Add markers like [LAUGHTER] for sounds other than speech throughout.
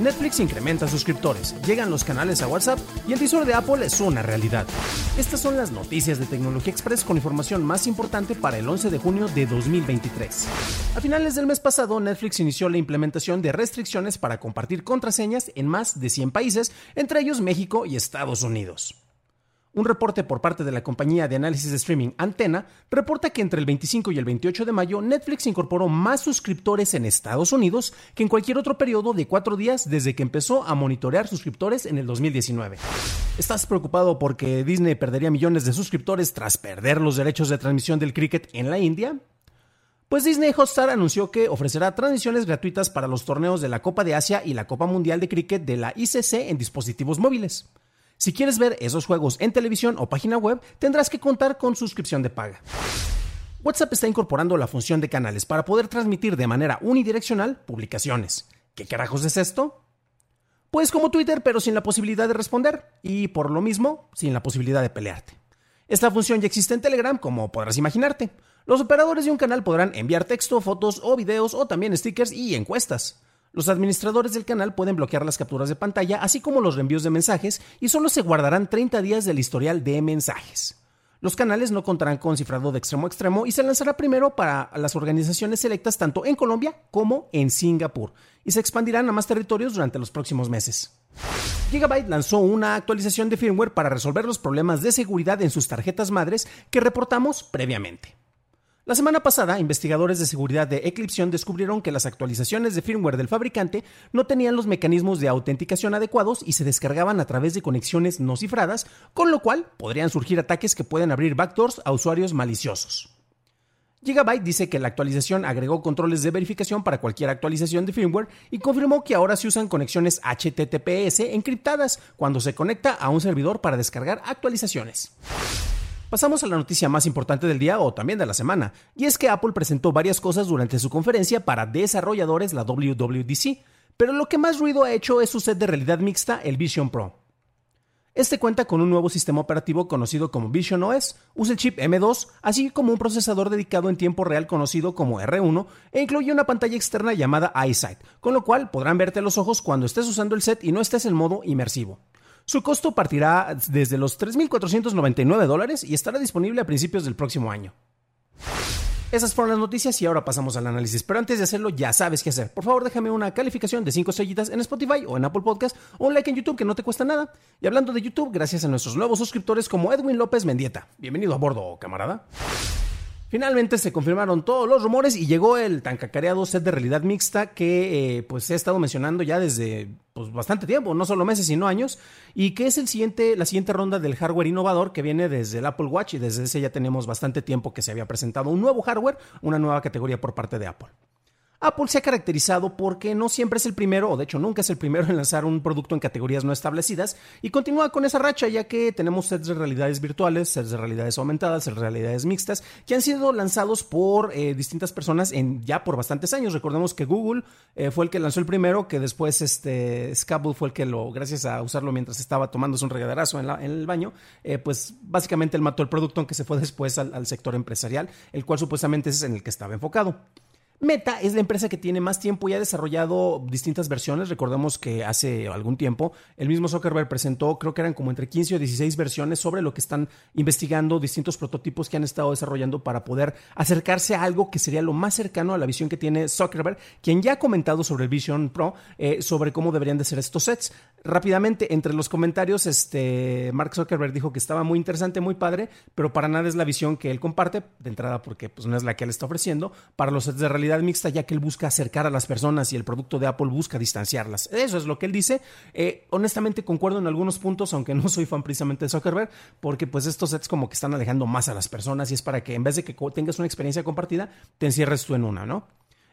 Netflix incrementa suscriptores, llegan los canales a WhatsApp y el visor de Apple es una realidad. Estas son las noticias de Tecnología Express con información más importante para el 11 de junio de 2023. A finales del mes pasado, Netflix inició la implementación de restricciones para compartir contraseñas en más de 100 países, entre ellos México y Estados Unidos. Un reporte por parte de la compañía de análisis de streaming Antena reporta que entre el 25 y el 28 de mayo Netflix incorporó más suscriptores en Estados Unidos que en cualquier otro periodo de cuatro días desde que empezó a monitorear suscriptores en el 2019. ¿Estás preocupado porque Disney perdería millones de suscriptores tras perder los derechos de transmisión del cricket en la India? Pues Disney Hotstar anunció que ofrecerá transmisiones gratuitas para los torneos de la Copa de Asia y la Copa Mundial de Cricket de la ICC en dispositivos móviles. Si quieres ver esos juegos en televisión o página web, tendrás que contar con suscripción de paga. WhatsApp está incorporando la función de canales para poder transmitir de manera unidireccional publicaciones. ¿Qué carajos es esto? Pues como Twitter, pero sin la posibilidad de responder y por lo mismo, sin la posibilidad de pelearte. Esta función ya existe en Telegram, como podrás imaginarte. Los operadores de un canal podrán enviar texto, fotos o videos o también stickers y encuestas. Los administradores del canal pueden bloquear las capturas de pantalla, así como los reenvíos de mensajes, y solo se guardarán 30 días del historial de mensajes. Los canales no contarán con cifrado de extremo a extremo y se lanzará primero para las organizaciones selectas tanto en Colombia como en Singapur, y se expandirán a más territorios durante los próximos meses. Gigabyte lanzó una actualización de firmware para resolver los problemas de seguridad en sus tarjetas madres que reportamos previamente. La semana pasada, investigadores de seguridad de Eclipsion descubrieron que las actualizaciones de firmware del fabricante no tenían los mecanismos de autenticación adecuados y se descargaban a través de conexiones no cifradas, con lo cual podrían surgir ataques que pueden abrir backdoors a usuarios maliciosos. Gigabyte dice que la actualización agregó controles de verificación para cualquier actualización de firmware y confirmó que ahora se usan conexiones HTTPS encriptadas cuando se conecta a un servidor para descargar actualizaciones. Pasamos a la noticia más importante del día o también de la semana, y es que Apple presentó varias cosas durante su conferencia para desarrolladores, la WWDC, pero lo que más ruido ha hecho es su set de realidad mixta, el Vision Pro. Este cuenta con un nuevo sistema operativo conocido como Vision OS, usa el chip M2, así como un procesador dedicado en tiempo real conocido como R1 e incluye una pantalla externa llamada EyeSight, con lo cual podrán verte los ojos cuando estés usando el set y no estés en modo inmersivo. Su costo partirá desde los 3.499 dólares y estará disponible a principios del próximo año. Esas fueron las noticias y ahora pasamos al análisis. Pero antes de hacerlo, ya sabes qué hacer. Por favor, déjame una calificación de 5 estrellitas en Spotify o en Apple Podcast o un like en YouTube que no te cuesta nada. Y hablando de YouTube, gracias a nuestros nuevos suscriptores como Edwin López Mendieta. Bienvenido a bordo, camarada. Finalmente se confirmaron todos los rumores y llegó el tan cacareado set de realidad mixta que eh, pues he estado mencionando ya desde pues, bastante tiempo, no solo meses sino años, y que es el siguiente, la siguiente ronda del hardware innovador que viene desde el Apple Watch y desde ese ya tenemos bastante tiempo que se había presentado un nuevo hardware, una nueva categoría por parte de Apple. Apple se ha caracterizado porque no siempre es el primero, o de hecho nunca es el primero en lanzar un producto en categorías no establecidas, y continúa con esa racha ya que tenemos sets de realidades virtuales, sets de realidades aumentadas, sets de realidades mixtas, que han sido lanzados por eh, distintas personas en, ya por bastantes años. Recordemos que Google eh, fue el que lanzó el primero, que después este, Scabble fue el que lo, gracias a usarlo mientras estaba tomándose un regaderazo en, el baño, eh, pues básicamente él mató el producto, aunque se fue después al, al sector empresarial, el cual supuestamente es en el que estaba enfocado. Meta es la empresa que tiene más tiempo y ha desarrollado distintas versiones. Recordemos que hace algún tiempo el mismo Zuckerberg presentó, creo que eran como entre 15 o 16 versiones sobre lo que están investigando, distintos prototipos que han estado desarrollando para poder acercarse a algo que sería lo más cercano a la visión que tiene Zuckerberg, quien ya ha comentado sobre el Vision Pro, eh, sobre cómo deberían de ser estos sets. Rápidamente, entre los comentarios, este, Mark Zuckerberg dijo que estaba muy interesante, muy padre, pero para nada es la visión que él comparte, de entrada porque pues, no es la que él está ofreciendo, para los sets de realidad mixta, ya que él busca acercar a las personas y el producto de Apple busca distanciarlas. Eso es lo que él dice. Eh, honestamente concuerdo en algunos puntos, aunque no soy fan precisamente de Zuckerberg, porque pues estos sets como que están alejando más a las personas y es para que en vez de que tengas una experiencia compartida, te encierres tú en una, ¿no?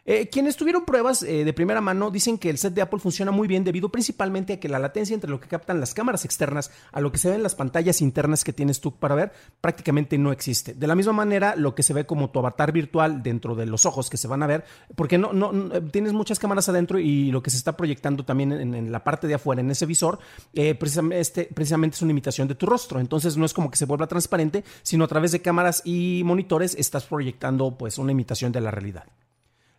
Eh, quienes tuvieron pruebas eh, de primera mano dicen que el set de Apple funciona muy bien debido principalmente a que la latencia entre lo que captan las cámaras externas a lo que se ve en las pantallas internas que tienes tú para ver prácticamente no existe. De la misma manera, lo que se ve como tu avatar virtual dentro de los ojos que se van a ver, porque no, tienes muchas cámaras adentro y lo que se está proyectando también en, la parte de afuera, en ese visor, eh, precisamente, precisamente es una imitación de tu rostro. Entonces no es como que se vuelva transparente, sino a través de cámaras y monitores estás proyectando pues una imitación de la realidad.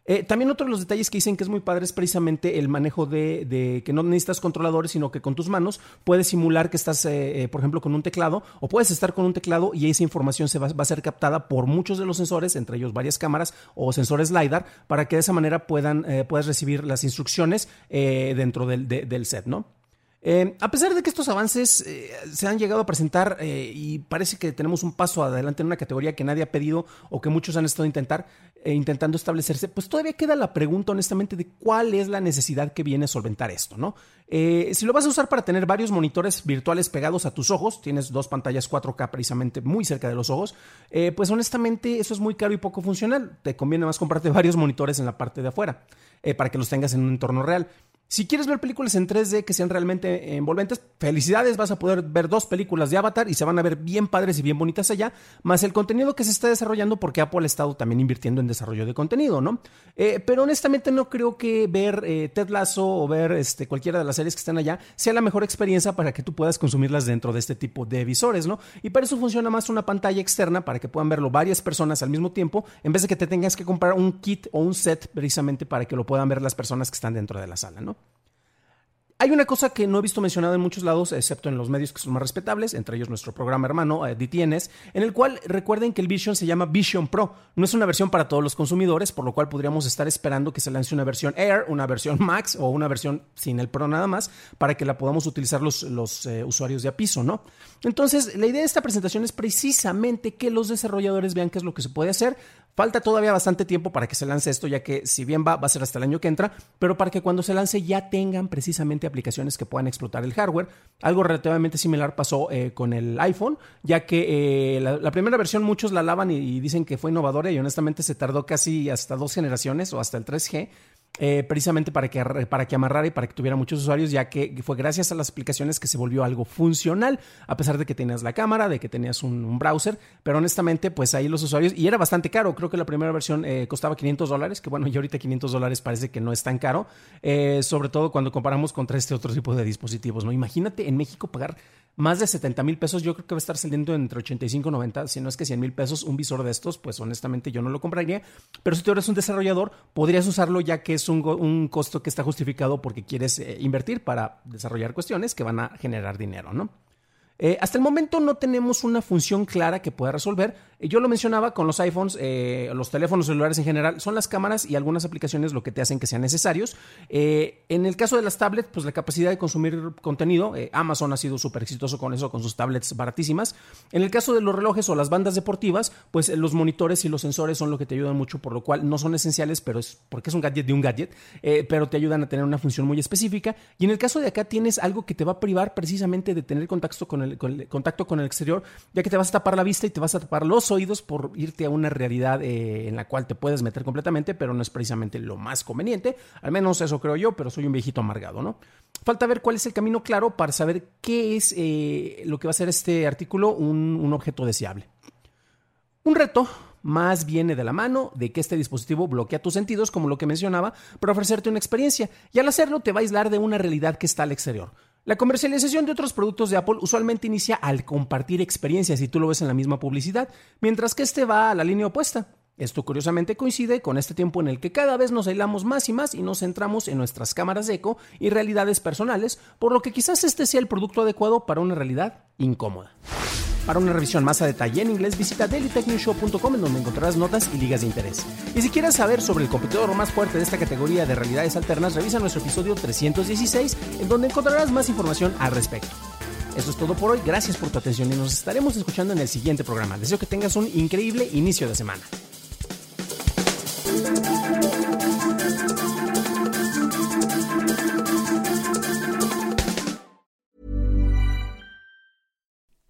Eh, también otro de los detalles que dicen que es muy padre es precisamente el manejo de, que no necesitas controladores, sino que con tus manos puedes simular que estás, eh, eh, por ejemplo, con un teclado o puedes estar con un teclado y esa información se va, a ser captada por muchos de los sensores, entre ellos varias cámaras o sensores LiDAR, para que de esa manera puedan, puedas recibir las instrucciones dentro del, del set, ¿no? Eh, a pesar de que estos avances eh, se han llegado a presentar eh, y parece que tenemos un paso adelante en una categoría que nadie ha pedido o que muchos han estado intentar, intentando establecerse, pues todavía queda la pregunta honestamente de cuál es la necesidad que viene a solventar esto, ¿no? si lo vas a usar para tener varios monitores virtuales pegados a tus ojos, tienes dos pantallas 4K precisamente muy cerca de los ojos, pues honestamente eso es muy caro y poco funcional. Te conviene más comprarte [LAUGHS] varios monitores en la parte de afuera para que los tengas en un entorno real. Si quieres ver películas en 3D que sean realmente envolventes, felicidades, vas a poder ver dos películas de Avatar y se van a ver bien padres y bien bonitas allá, más el contenido que se está desarrollando porque Apple ha estado también invirtiendo en desarrollo de contenido, ¿no? Eh, pero honestamente no creo que ver eh, Ted Lasso o ver este, cualquiera de las series que están allá sea la mejor experiencia para que tú puedas consumirlas dentro de este tipo de visores, ¿no? Y para eso funciona más una pantalla externa para que puedan verlo varias personas al mismo tiempo, en vez de que te tengas que comprar un kit o un set precisamente para que lo puedan ver las personas que están dentro de la sala, ¿no? Hay una cosa que no he visto mencionada en muchos lados, excepto en los medios que son más respetables, entre ellos nuestro programa hermano, eh, DTNS, en el cual recuerden que el Vision se llama Vision Pro. No es una versión para todos los consumidores, por lo cual podríamos estar esperando que se lance una versión Air, una versión Max o una versión sin el Pro nada más, para que la podamos utilizar los, eh, usuarios de a piso, ¿no? Entonces, la idea de esta presentación es precisamente que los desarrolladores vean qué es lo que se puede hacer, Falta todavía bastante tiempo para que se lance esto, ya que si bien va, va a ser hasta el año que entra, pero para que cuando se lance ya tengan precisamente aplicaciones que puedan explotar el hardware. Algo relativamente similar pasó eh, con el iPhone, ya que eh, la, primera versión muchos la alaban y, dicen que fue innovadora y honestamente se tardó casi hasta dos generaciones o hasta el 3G eh, precisamente para que, para que amarrara y para que tuviera muchos usuarios, ya que fue gracias a las aplicaciones que se volvió algo funcional, a pesar de que tenías la cámara, de que tenías un, browser, pero honestamente, pues ahí los usuarios, y era bastante caro, creo que la primera versión eh, costaba 500 dólares, que bueno, y ahorita 500 dólares parece que no es tan caro, eh, sobre todo cuando comparamos contra este otro tipo de dispositivos, ¿no? Imagínate en México pagar más de 70 mil pesos, yo creo que va a estar saliendo entre 85 y 90, si no es que 100 mil pesos un visor de estos, pues honestamente yo no lo compraría, pero si tú eres un desarrollador, podrías usarlo ya que es un, costo que está justificado porque quieres eh, invertir para desarrollar cuestiones que van a generar dinero, ¿no? Eh, hasta el momento no tenemos una función clara que pueda resolver. Eh, yo lo mencionaba con los iPhones, eh, los teléfonos celulares en general, son las cámaras y algunas aplicaciones lo que te hacen que sean necesarios. en el caso de las tablets, pues la capacidad de consumir contenido, Amazon ha sido súper exitoso con eso, con sus tablets baratísimas. En el caso de los relojes o las bandas deportivas, pues los monitores y los sensores son lo que te ayudan mucho, por lo cual no son esenciales, pero es porque es un gadget de un gadget, pero te ayudan a tener una función muy específica. Y en el caso de acá tienes algo que te va a privar precisamente de tener contacto con el contacto con el exterior, ya que te vas a tapar la vista y te vas a tapar oídos por irte a una realidad eh, en la cual te puedes meter completamente, pero no es precisamente lo más conveniente. Al menos eso creo yo, pero soy un viejito amargado, ¿no? Falta ver cuál es el camino claro para saber qué es eh, lo que va a ser este artículo un, un objeto deseable. Un reto más viene de la mano de que este dispositivo bloquea tus sentidos, como lo que mencionaba, para ofrecerte una experiencia, y al hacerlo te va a aislar de una realidad que está al exterior. La comercialización de otros productos de Apple usualmente inicia al compartir experiencias y tú lo ves en la misma publicidad, mientras que este va a la línea opuesta. Esto curiosamente coincide con este tiempo en el que cada vez nos aislamos más y más y nos centramos en nuestras cámaras de eco y realidades personales, por lo que quizás este sea el producto adecuado para una realidad incómoda. Para una revisión más a detalle en inglés, visita dailytechnewshow.com en donde encontrarás notas y ligas de interés. Y si quieres saber sobre el competidor más fuerte de esta categoría de realidades alternas, revisa nuestro episodio 316 en donde encontrarás más información al respecto. Eso es todo por hoy, gracias por tu atención y nos estaremos escuchando en el siguiente programa. Deseo que tengas un increíble inicio de semana.